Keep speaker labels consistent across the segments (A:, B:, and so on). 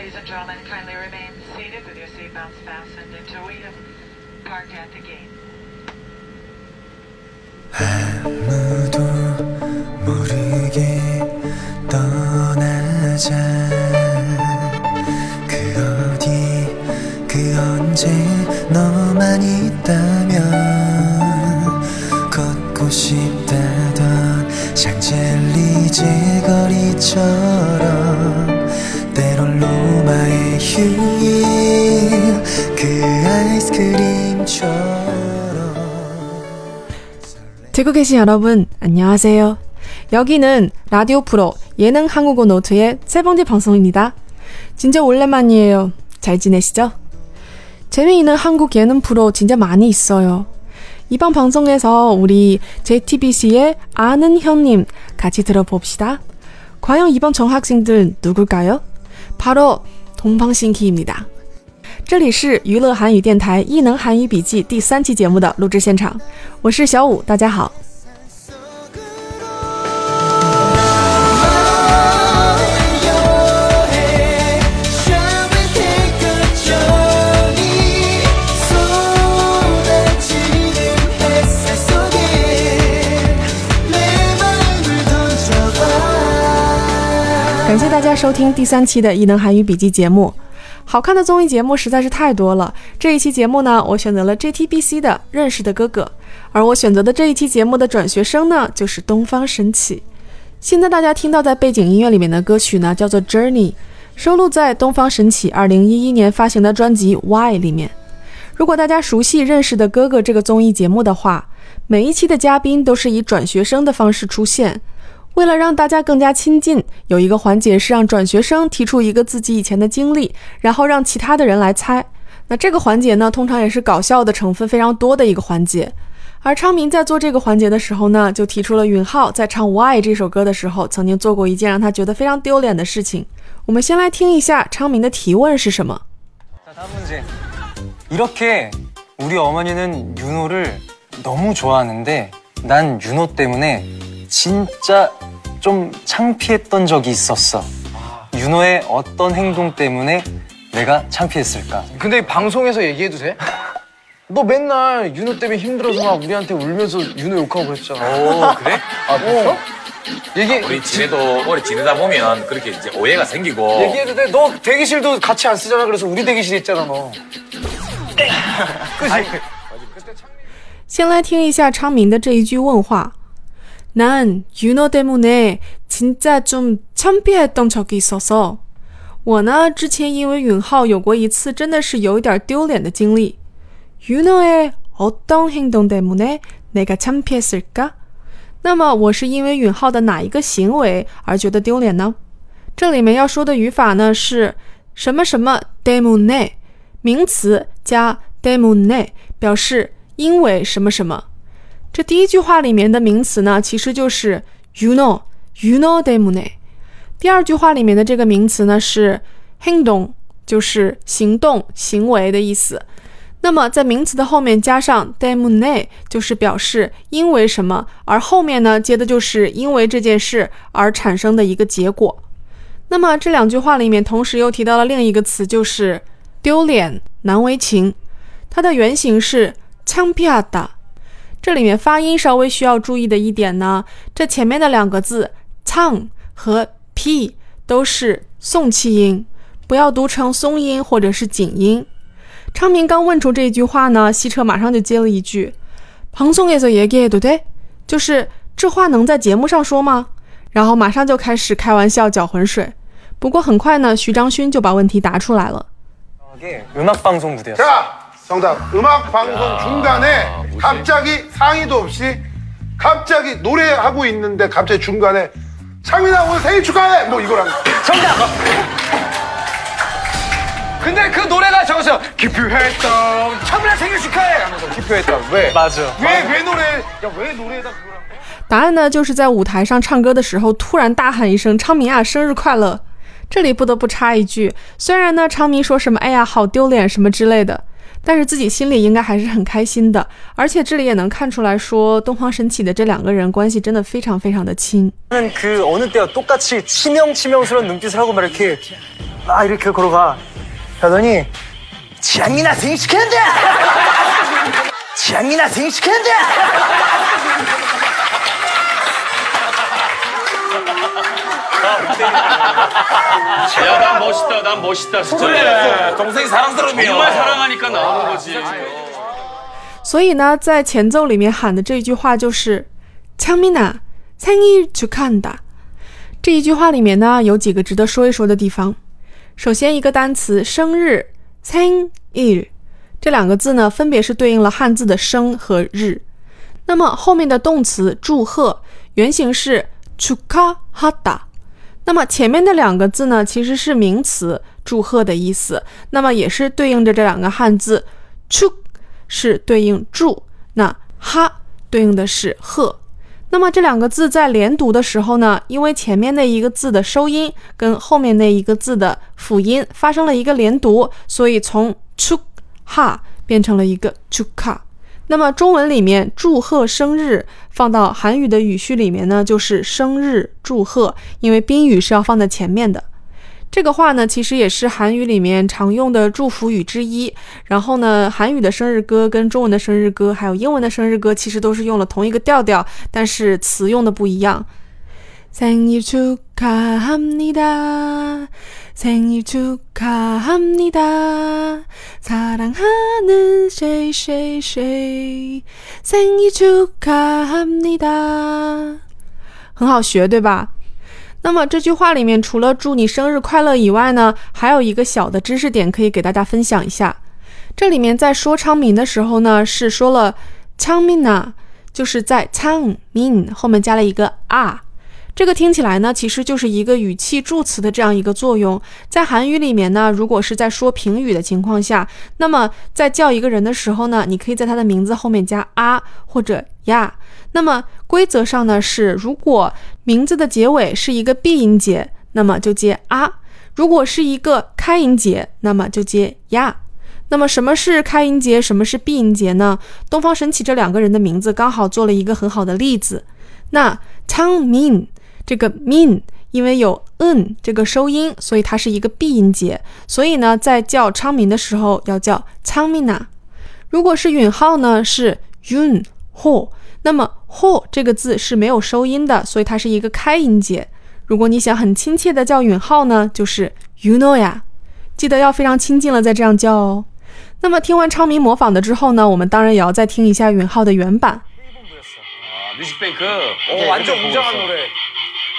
A: Ladies and gentlemen, kindly remain seated with your seatbelts fastened until we have parked at the gate.
B: 아무도 모르게 떠나자 그 어디 그 언제 너만 있다면 걷고 싶다던 샹젤리제 거리처럼 로마의 휴일 그
C: 듣고 계신 여러분, 안녕하세요. 여기는 라디오 프로 예능 한국어 노트의 세 번째 방송입니다. 진짜 오랜만이에요. 잘 지내시죠? 재미있는 한국 예능 프로 진짜 많이 있어요. 이번 방송에서 우리 JTBC의 아는 형님 같이 들어봅시다. 과연 이번 정학생들 누굴까요? 바로 동방신기입니다. 这里是娱乐韩语电台异能韩语笔记第三期节目的录制现场，我是小五，大家好。 感谢大家收听第三期的异能韩语笔记节目。好看的综艺节目实在是太多了，这一期节目呢，我选择了 JTBC 的《认识的哥哥》，而我选择的这一期节目的转学生呢，就是东方神起。现在大家听到在背景音乐里面的歌曲呢，叫做《Journey》，收录在东方神起2011年发行的专辑《Why》里面。如果大家熟悉《认识的哥哥》这个综艺节目的话，每一期的嘉宾都是以转学生的方式出现。为了让大家更加亲近，有一个环节是让转学生提出一个自己以前的经历，然后让其他的人来猜。那这个环节呢，通常也是搞笑的成分非常多的一个环节。而昌明在做这个环节的时候呢，就提出了允浩在唱《Why》这首歌的时候，曾经做过一件让他觉得非常丢脸的事情。我们先来听一下昌明的提问是什么。
D: 자, 다음 문제. 이렇게 우리 어머니는 윤호를 너무 좋아하는데 난 윤호 때문에 진짜 좀 창피했던 적이 있었어. 윤호의 어떤 행동 때문에 내가 창피했을까?
E: 근데 방송에서 얘기해도 돼? 너 맨날 윤호 때문에 힘들어서 막 우리한테 울면서 윤호 욕하고 그랬잖아.
F: 오 그래?
E: 아, 그랬어? 얘기,
F: 우리 지내도 오래 지내다 보면 그렇게 이제 오해가 생기고
E: 얘기해도 돼? 너 대기실도 같이 안 쓰잖아. 그래서 우리 대기실 있잖아, 너. 그치?
C: 先来听一下昌明的这一句问话。 난 윤호 때문에 진짜 좀 창피했던 적이 있어서 我呢，之前因为允浩有过一次真的是有一点丢脸的经历。윤호의 어떤 행동 때문에 내가 창피했을까？那么我是因为允浩的哪一个行为而觉得丢脸呢？这里面要说的语法呢是什么什么 때문에，名词加 때문에 表示因为什么什么。 这第一句话里面的名词呢，其实就是 you know you know d e m o n e 第二句话里面的这个名词呢是 h i n d o n 就是行动、行为的意思。那么在名词的后面加上 d e m o n e 就是表示因为什么，而后面呢接的就是因为这件事而产生的一个结果。那么这两句话里面同时又提到了另一个词，就是丢脸、难为情。它的原型是 t a m p i a d a 这里面发音稍微需要注意的一点呢，这前面的两个字 “tang” 和 “p” 都是送气音，不要读成松音或者是紧音。昌明刚问出这一句话呢，西澈马上就接了一句：“彭松也是也给对对，就是这话能在节目上说吗？”然后马上就开始开玩笑搅浑水。不过很快呢，徐章勋就把问题答出来了。
D: Okay, 음악 방송 무대였어.
G: 자, 정답. 음악 방송 중간에 갑자기 상의도 없이 갑자기 노래하고 있는데 갑자기 중간에 창민아 오늘 생일 축하해! 뭐 이거랑
E: 정답! 근데 그 노래가 저기서 기표했던 참나 생일 축하해! 하면서 기표했던 왜?
D: 맞아.
E: 왜, 왜 노래, 야, 왜 노래에다 그거랑.
C: 答案呢，就是在舞台上唱歌的时候，突然大喊一声“昌明啊，生日快乐”。这里不得不插一句，虽然呢，昌明说什么“哎呀，好丢脸”什么之类的， 但是自己心里应该还是很开心的。而且这里也能看出来说，东方神起的这两个人关系真的非常非常的亲。
D: 나는 그 어느 때와 똑같이 치명치명스러운 눈빛을 하고 막 이렇게 막 이렇게 걸어가. 하더니 장이나 생식한다. 장이나 생식한다.
H: 야, 난 멋있다, 난 멋있다, 진짜.
F: 그래 동생이 사랑스러우면
H: 정말 사랑하니까 나오는 거지.
C: 所以呢，在前奏里面喊的这一句话就是“창민아생일축하한다”。这一句话里面呢，有几个值得说一说的地方。首先，一个单词“生日”생일这两个字呢，分别是对应了汉字的“生”和“日”。那么后面的动词“祝贺”原型是축하하다。 那么前面的两个字呢，其实是名词“祝贺”的意思。那么也是对应着这两个汉字，“ch” 是对应“祝”，那 “ha” 对应的是“贺”。那么这两个字在连读的时候呢，因为前面那一个字的收音跟后面那一个字的辅音发生了一个连读，所以从 “ch”“ha” 变成了一个 “chka”。那么中文里面祝贺生日放到韩语的语序里面呢，就是生日祝贺，因为宾语是要放在前面的。这个话呢，其实也是韩语里面常用的祝福语之一。然后呢，韩语的生日歌跟中文的生日歌，还有英文的生日歌，其实都是用了同一个调调，但是词用的不一样。생일축하합니다 생일 축하합니다 사랑하는谁谁谁생일 축하합니다很好学，对吧？那么这句话里面，除了祝你生日快乐以外呢，还有一个小的知识点可以给大家分享一下。这里面在说昌明的时候呢，是说了昌明呐，就是在昌明后面加了一个啊。 这个听起来呢，其实就是一个语气助词的这样一个作用。在韩语里面呢，如果是在说评语的情况下，那么在叫一个人的时候呢，你可以在他的名字后面加啊或者呀。那么规则上呢是，如果名字的结尾是一个闭音节，那么就接啊；如果是一个开音节，那么就接呀。那么什么是开音节，什么是闭音节呢？东方神起这两个人的名字刚好做了一个很好的例子。那 Chang Min 这个 Min 因为有 n 这个收音，所以它是一个闭音节，所以呢，在叫昌明的时候要叫 Changmina。如果是允浩呢，是 Yun Ho。那么 ho 这个字是没有收音的，所以它是一个开音节。如果你想很亲切的叫允浩呢，就是 you know 呀，记得要非常亲近了再这样叫哦。那么听完昌明模仿的之后呢，我们当然也要再听一下允浩的原版。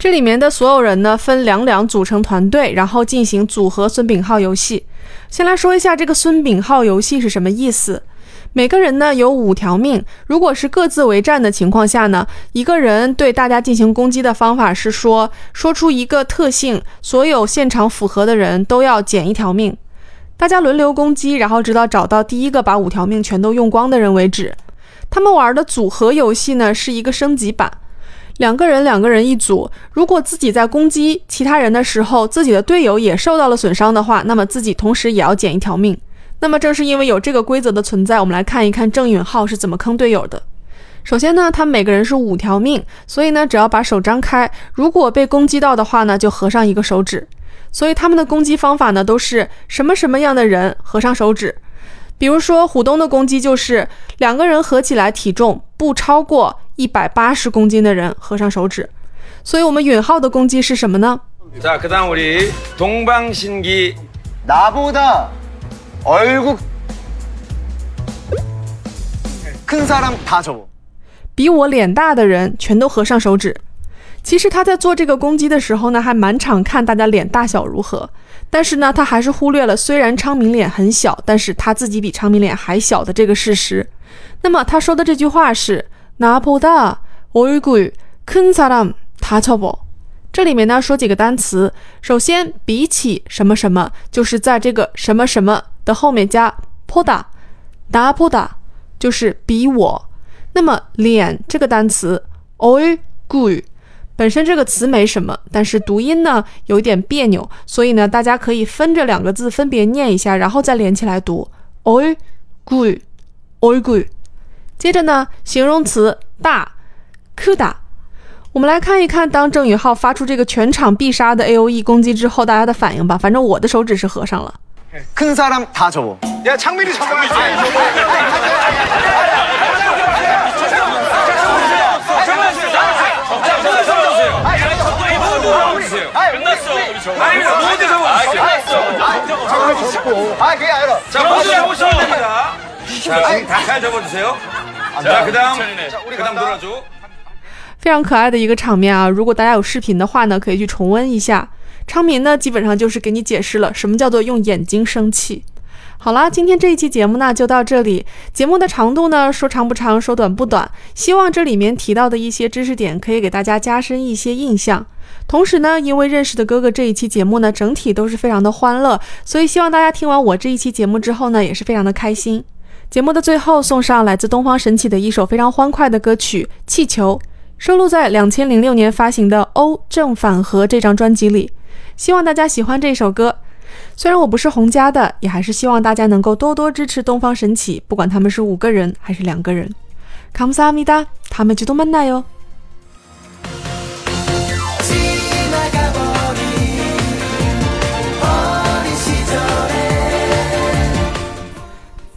C: 这里面的所有人呢分两两组成团队，然后进行组合孙炳浩游戏。先来说一下这个孙炳浩游戏是什么意思。每个人呢有五条命，如果是各自为战的情况下呢，一个人对大家进行攻击的方法是说说出一个特性，所有现场符合的人都要减一条命，大家轮流攻击，然后直到找到第一个把五条命全都用光的人为止。他们玩的组合游戏呢是一个升级版，两个人两个人一组，如果自己在攻击其他人的时候，自己的队友也受到了损伤的话，那么自己同时也要减一条命。那么正是因为有这个规则的存在，我们来看一看郑允浩是怎么坑队友的。首先呢，他每个人是五条命，所以呢，只要把手张开，如果被攻击到的话呢，就合上一个手指。所以他们的攻击方法呢，都是什么什么样的人合上手指。比如说虎东的攻击就是两个人合起来体重不超过一百八十公斤的人合上手指。所以我们允浩的攻击是什么呢？
H: 자, 그 다음 우리 동방신기.
D: 나보다 얼굴 큰 사람 다 접어.
C: 比我脸大的人全都合上手指。其实他在做这个攻击的时候呢，还蛮常看大家脸大小如何。但是呢，他还是忽略了虽然昌明脸很小，但是他自己比昌明脸还小的这个事实。那么他说的这句话是 나보다얼굴큰사람다접어。这里面呢说几个单词，首先比起什么什么，就是在这个什么什么的后面加보다，나보다 就是比我。那么脸这个单词 얼굴本身这个词没什么，但是读音呢有一点别扭，所以呢大家可以分这两个字分别念一下，然后再连起来读얼굴얼굴 接着呢，形容词大크다我们来看一看，当郑宇浩发出这个全场必杀的 A O E 攻击之后，大家的反应吧。反正我的手指是合上了。
D: 큰 사람 다 접어.
G: 야 창민이 잡아야지.
H: 끝났어. 아니 모두 적어주세요.
D: 아 그게 아니라.
H: 자 모두 적으시면 됩니다. 자, 다잘 적어주세요. 자, 그다음 그다음 놀아줘.
C: 非常可爱的一个场面啊！如果大家有视频的话呢，可以去重温一下。昌明呢，基本上就是给你解释了什么叫做用眼睛生气。好啦，今天这一期节目呢就到这里。节目的长度呢，说长不长，说短不短。希望这里面提到的一些知识点可以给大家加深一些印象。同时呢，因为认识的哥哥这一期节目呢，整体都是非常的欢乐，所以希望大家听完我这一期节目之后呢，也是非常的开心。 节目的最后送上来自东方神起的一首非常欢快的歌曲《气球》，收录在两千零六年发行的《欧正反合》这张专辑里。希望大家喜欢这首歌。虽然我不是洪家的，也还是希望大家能够多多支持东方神起，不管他们是五个人还是两个人。감사합니다，다음에또만나요。